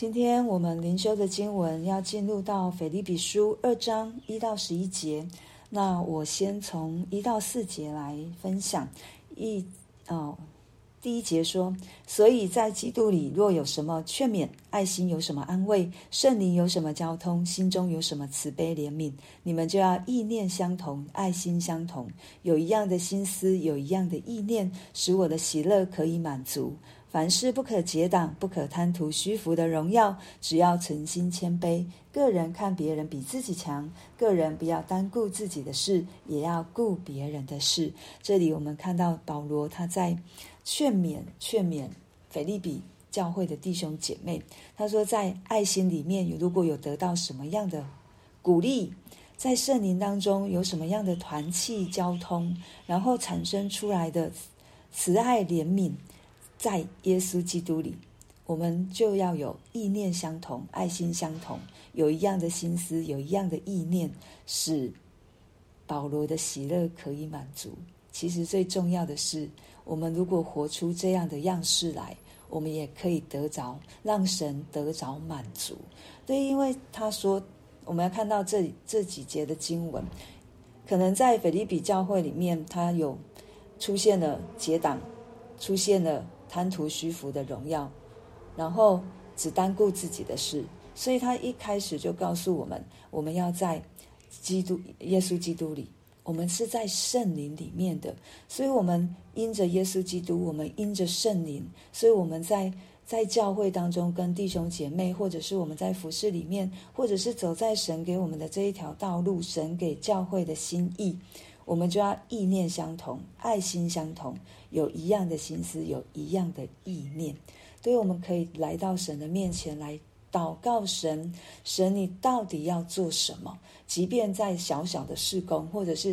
今天我们灵修的经文要进入到腓立比书二章一到十一节。那我先从一到四节来分享。一哦，第一节说：所以在基督里，若有什么劝勉、爱心，有什么安慰，圣灵有什么交通，心中有什么慈悲怜悯，你们就要意念相同，爱心相同，有一样的心思，有一样的意念，使我的喜乐可以满足。凡事不可结党，不可贪图虚浮的荣耀，只要存心谦卑。个人看别人比自己强，个人不要单顾自己的事，也要顾别人的事。这里我们看到保罗他在劝勉、劝勉腓利比教会的弟兄姐妹。他说，在爱心里面，如果有得到什么样的鼓励，在圣灵当中有什么样的团契交通，然后产生出来的慈爱怜悯。在耶稣基督里，我们就要有意念相同、爱心相同，有一样的心思，有一样的意念，使保罗的喜乐可以满足。其实最重要的是，我们如果活出这样的样式来，我们也可以得着，让神得着满足。对，因为他说，我们要看到这这几节的经文，可能在腓立比教会里面，他有出现了结党，出现了。贪图虚浮的荣耀，然后只单顾自己的事，所以他一开始就告诉我们：我们要在基督耶稣基督里，我们是在圣灵里面的，所以我们因着耶稣基督，我们因着圣灵，所以我们在在教会当中跟弟兄姐妹，或者是我们在服事里面，或者是走在神给我们的这一条道路，神给教会的心意。我们就要意念相同，爱心相同，有一样的心思，有一样的意念。所以我们可以来到神的面前来祷告神，神你到底要做什么？即便在小小的事工，或者是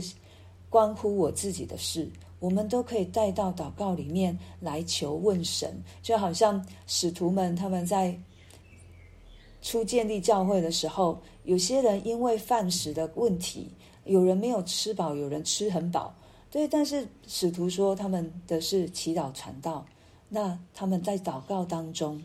关乎我自己的事，我们都可以带到祷告里面来求问神。就好像使徒们他们在初建立教会的时候，有些人因为饭食的问题。有人没有吃饱，有人吃很饱，对。但是使徒说他们的是祈祷传道，那他们在祷告当中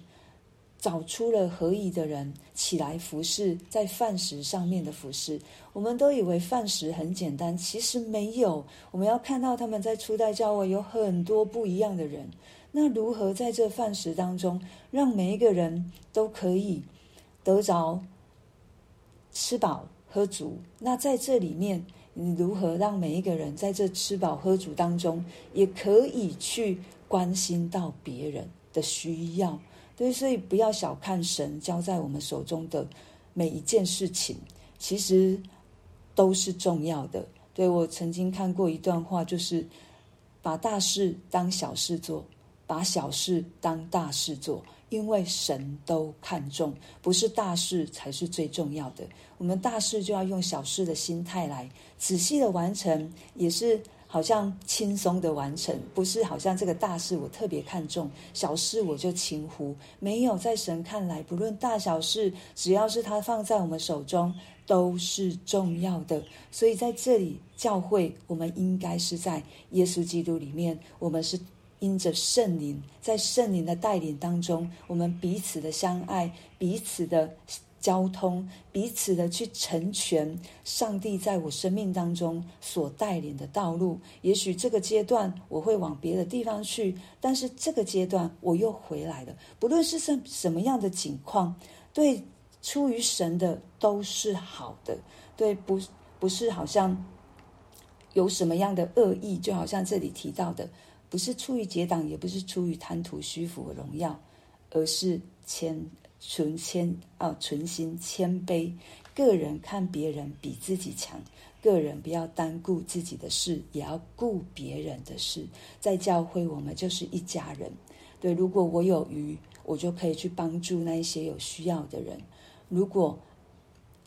找出了合宜的人起来服侍，在饭食上面的服侍。我们都以为饭食很简单，其实没有。我们要看到他们在初代教会有很多不一样的人，那如何在这饭食当中，让每一个人都可以得着吃饱？喝足，那在这里面，你如何让每一个人在这吃饱喝足当中，也可以去关心到别人的需要？对，所以不要小看神交在我们手中的每一件事情，其实都是重要的。对，我曾经看过一段话，就是把大事当小事做，把小事当大事做。因为神都看重，不是大事才是最重要的。我们大事就要用小事的心态来仔细的完成，也是好像轻松的完成，不是好像这个大事我特别看重，小事我就轻忽。没有，在神看来，不论大小事，只要是他放在我们手中，都是重要的。所以在这里，教会我们应该是在耶稣基督里面，我们是。因着圣灵，在圣灵的带领当中，我们彼此的相爱，彼此的交通，彼此的去成全上帝在我生命当中所带领的道路。也许这个阶段我会往别的地方去，但是这个阶段我又回来了。不论是什什么样的境况，对出于神的都是好的。对，不不是好像有什么样的恶意，就好像这里提到的。不是出于结党，也不是出于贪图虚浮和荣耀，而是谦存谦啊，存心谦卑。个人看别人比自己强，个人不要单顾自己的事，也要顾别人的事。在教会，我们就是一家人。对，如果我有余，我就可以去帮助那一些有需要的人。如果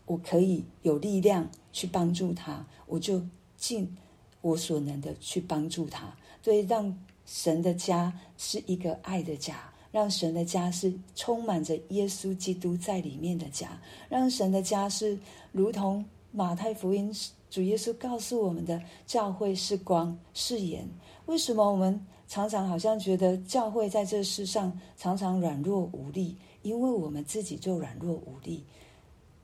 我可以有力量去帮助他，我就尽我所能的去帮助他。所以，让神的家是一个爱的家，让神的家是充满着耶稣基督在里面的家，让神的家是如同马太福音主耶稣告诉我们的：教会是光是盐。为什么我们常常好像觉得教会在这世上常常软弱无力？因为我们自己就软弱无力。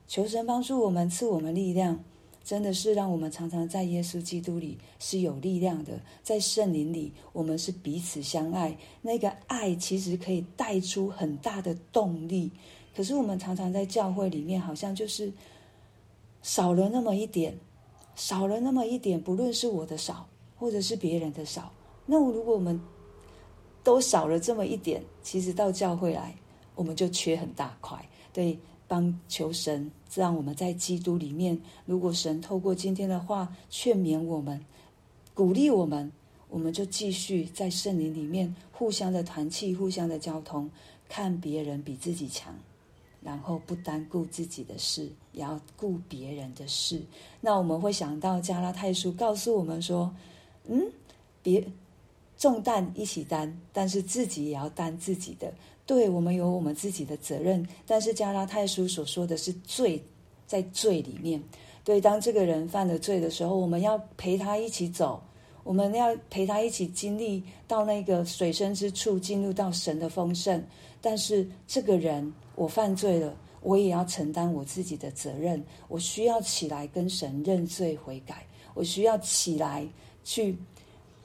求神帮助我们，赐我们力量，真的是让我们常常在耶稣基督里是有力量的，在圣灵里，我们是彼此相爱。那个爱其实可以带出很大的动力。可是我们常常在教会里面，好像就是少了那么一点，少了那么一点。不论是我的少，或者是别人的少，那我如果我们都少了这么一点，其实到教会来，我们就缺很大块。对。帮求神，让我们在基督里面。如果神透过今天的话劝勉我们、鼓励我们，我们就继续在圣灵里面互相的团契、互相的交通，看别人比自己强，然后不单顾自己的事，也要顾别人的事。那我们会想到加拉太书告诉我们说：“嗯，别重担一起担，但是自己也要担自己的。”对，我们有我们自己的责任，但是加拉太书所说的是罪，在罪里面。对，当这个人犯了罪的时候，我们要陪他一起走，我们要陪他一起经历到那个水深之处，进入到神的丰盛。但是这个人，我犯罪了，我也要承担我自己的责任，我需要起来跟神认罪悔改，我需要起来去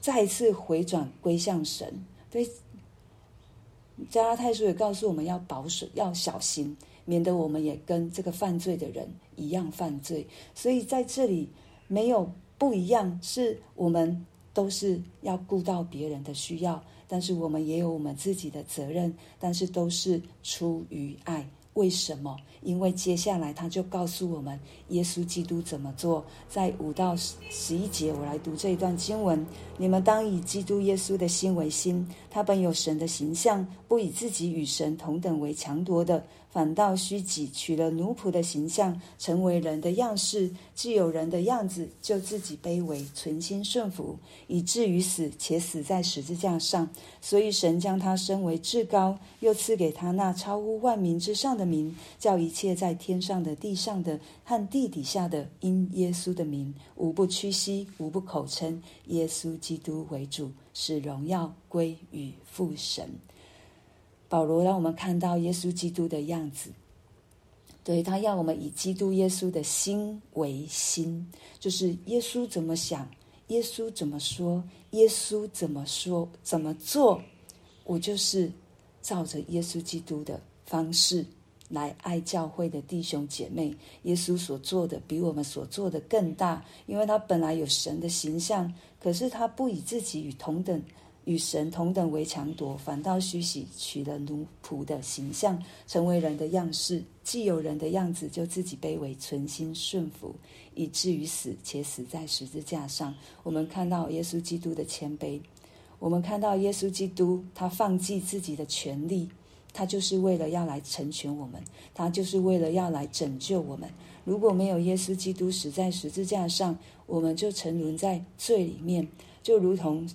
再次回转归向神。对。加拉太书也告诉我们要保守，要小心，免得我们也跟这个犯罪的人一样犯罪。所以在这里没有不一样，是我们都是要顾到别人的需要，但是我们也有我们自己的责任，但是都是出于爱。为什么？因为接下来他就告诉我们，耶稣基督怎么做。在五到十一节，我来读这一段经文：你们当以基督耶稣的心为心，他本有神的形象，不以自己与神同等为强夺的。反倒虚己，取了奴仆的形象，成为人的样式。既有人的样子，就自己卑微，存心顺服，以至于死，且死在十字架上。所以神将他升为至高，又赐给他那超乎万民之上的名，叫一切在天上的、地上的和地底下的，因耶稣的名，无不屈膝，无不口称耶稣基督为主，使荣耀归于父神。保罗让我们看到耶稣基督的样子，对，他要我们以基督耶稣的心为心，就是耶稣怎么想，耶稣怎么说，耶稣怎么说怎么做，我就是照着耶稣基督的方式来爱教会的弟兄姐妹。耶稣所做的比我们所做的更大，因为他本来有神的形象，可是他不以自己与同等。与神同等为强夺，反倒虚己，取了奴仆的形象，成为人的样式。既有人的样子，就自己卑微，存心顺服，以至于死，且死在十字架上。我们看到耶稣基督的谦卑，我们看到耶稣基督，他放弃自己的权利，他就是为了要来成全我们，他就是为了要来拯救我们。如果没有耶稣基督死在十字架上，我们就沉沦在罪里面，就如同。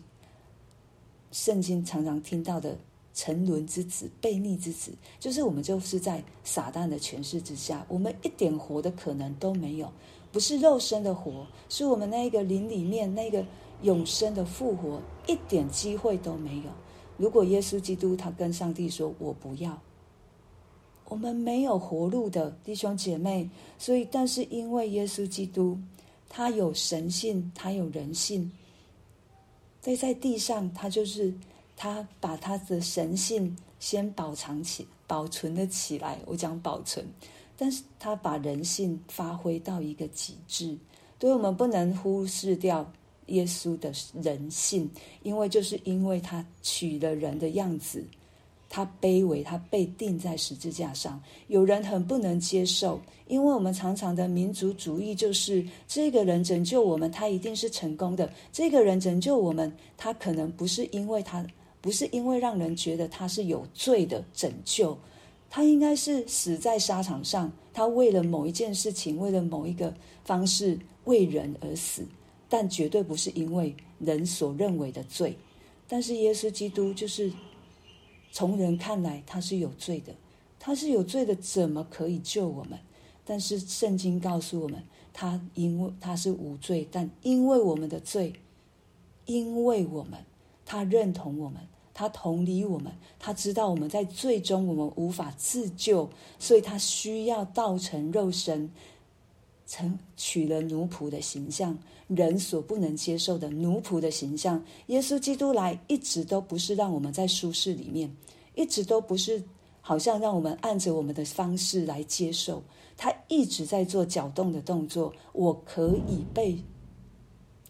圣经常常听到的沉沦之子、悖逆之子，就是我们就是在撒旦的权势之下，我们一点活的可能都没有，不是肉身的活，是我们那个灵里面那个永生的复活，一点机会都没有。如果耶稣基督他跟上帝说：“我不要”，我们没有活路的弟兄姐妹。所以，但是因为耶稣基督他有神性，他有人性。所以在地上，他就是他把他的神性先保藏起、保存了起来。我讲保存，但是他把人性发挥到一个极致。所以我们不能忽视掉耶稣的人性，因为就是因为他取了人的样子。他卑微，他被钉在十字架上。有人很不能接受，因为我们常常的民族主义就是这个人拯救我们，他一定是成功的。这个人拯救我们，他可能不是因为他，不是因为让人觉得他是有罪的拯救，他应该是死在沙场上，他为了某一件事情，为了某一个方式为人而死，但绝对不是因为人所认为的罪。但是耶稣基督就是。从人看来，他是有罪的，他是有罪的，怎么可以救我们？但是圣经告诉我们，他因为他是无罪，但因为我们的罪，因为我们，他认同我们，他同理我们，他知道我们在最终我们无法自救，所以他需要道成肉身，曾取了奴仆的形象，人所不能接受的奴仆的形象。耶稣基督来，一直都不是让我们在舒适里面，一直都不是好像让我们按着我们的方式来接受，他一直在做搅动的动作。我可以被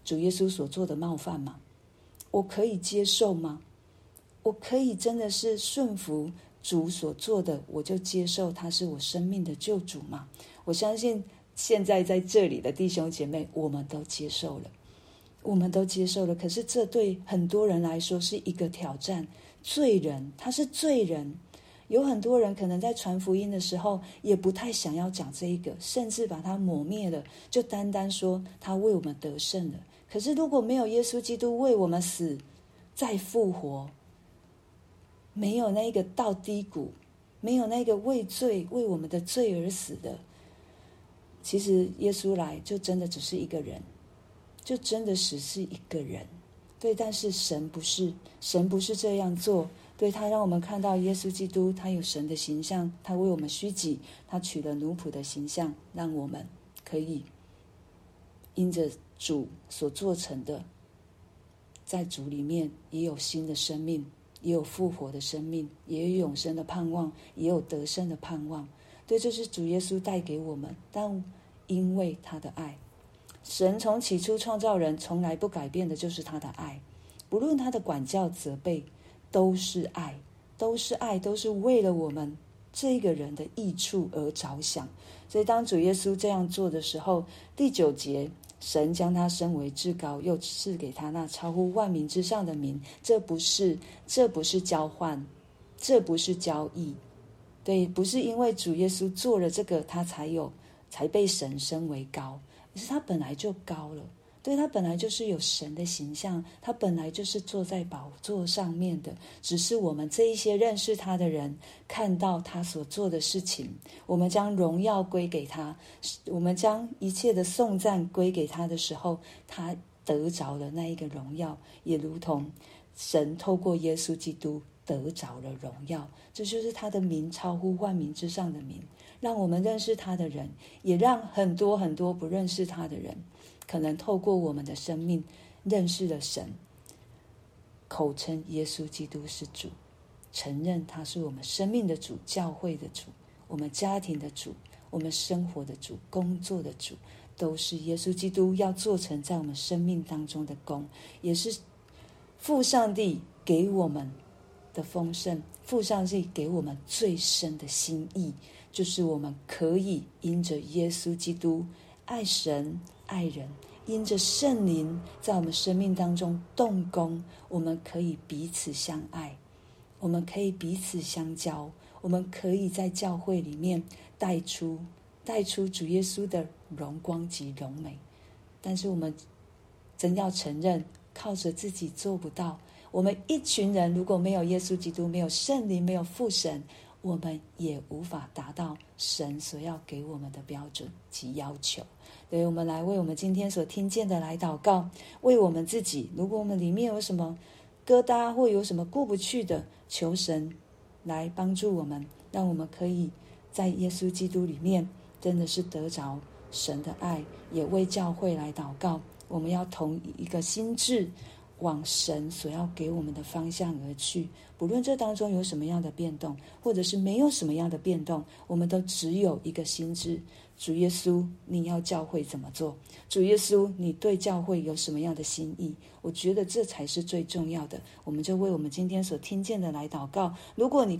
主耶稣所做的冒犯吗？我可以接受吗？我可以真的是顺服主所做的，我就接受他是我生命的救主吗？我相信现在在这里的弟兄姐妹，我们都接受了，我们都接受了。可是这对很多人来说是一个挑战。罪人，他是罪人，有很多人可能在传福音的时候，也不太想要讲这一个，甚至把它抹灭了，就单单说他为我们得胜了。可是如果没有耶稣基督为我们死，再复活。没有那个到低谷，没有那个为罪为我们的罪而死的，其实耶稣来就真的只是一个人，就真的只是一个人，对。但是神不是，神不是这样做，对，他让我们看到耶稣基督，他有神的形象，他为我们虚己，他取了奴仆的形象，让我们可以因着主所做成的，在主里面也有新的生命。也有复活的生命，也有永生的盼望，也有得胜的盼望。这就是主耶稣带给我们。但因为他的爱，神从起初创造人，从来不改变的就是他的爱。不论他的管教、责备，都是爱，都是爱，都是为了我们这个人的益处而着想。所以，当主耶稣这样做的时候，第九节。神将他升为至高，又赐给他那超乎万民之上的名。这不是，这不是交换，这不是交易，对，不是因为主耶稣做了这个，他才有，才被神升为高，而是他本来就高了。对，他本来就是有神的形象，他本来就是坐在宝座上面的。只是我们这一些认识他的人，看到他所做的事情，我们将荣耀归给他，我们将一切的颂赞归给他的时候，他得着了那一个荣耀，也如同神透过耶稣基督得着了荣耀。这就是他的名超乎万名之上的名，让我们认识他的人，也让很多很多不认识他的人。可能透过我们的生命认识了神，口称耶稣基督是主，承认他是我们生命的主、教会的主、我们家庭的主、我们生活的主、工作的主，都是耶稣基督要做成在我们生命当中的工，也是父上帝给我们的丰盛，父上帝给我们最深的心意，就是我们可以因着耶稣基督爱神。爱人，因着圣灵在我们生命当中动工，我们可以彼此相爱，我们可以彼此相交，我们可以在教会里面带出带出主耶稣的荣光及荣美。但是我们真要承认，靠着自己做不到。我们一群人如果没有耶稣基督，没有圣灵，没有父神，我们也无法达到神所要给我们的标准及要求。所以我们来为我们今天所听见的来祷告，为我们自己。如果我们里面有什么疙瘩，或有什么过不去的，求神来帮助我们，让我们可以在耶稣基督里面，真的是得着神的爱，也为教会来祷告。我们要同一个心志，往神所要给我们的方向而去。不论这当中有什么样的变动，或者是没有什么样的变动，我们都只有一个心志。主耶稣，你要教会怎么做？主耶稣，你对教会有什么样的心意？我觉得这才是最重要的。我们就为我们今天所听见的来祷告。如果你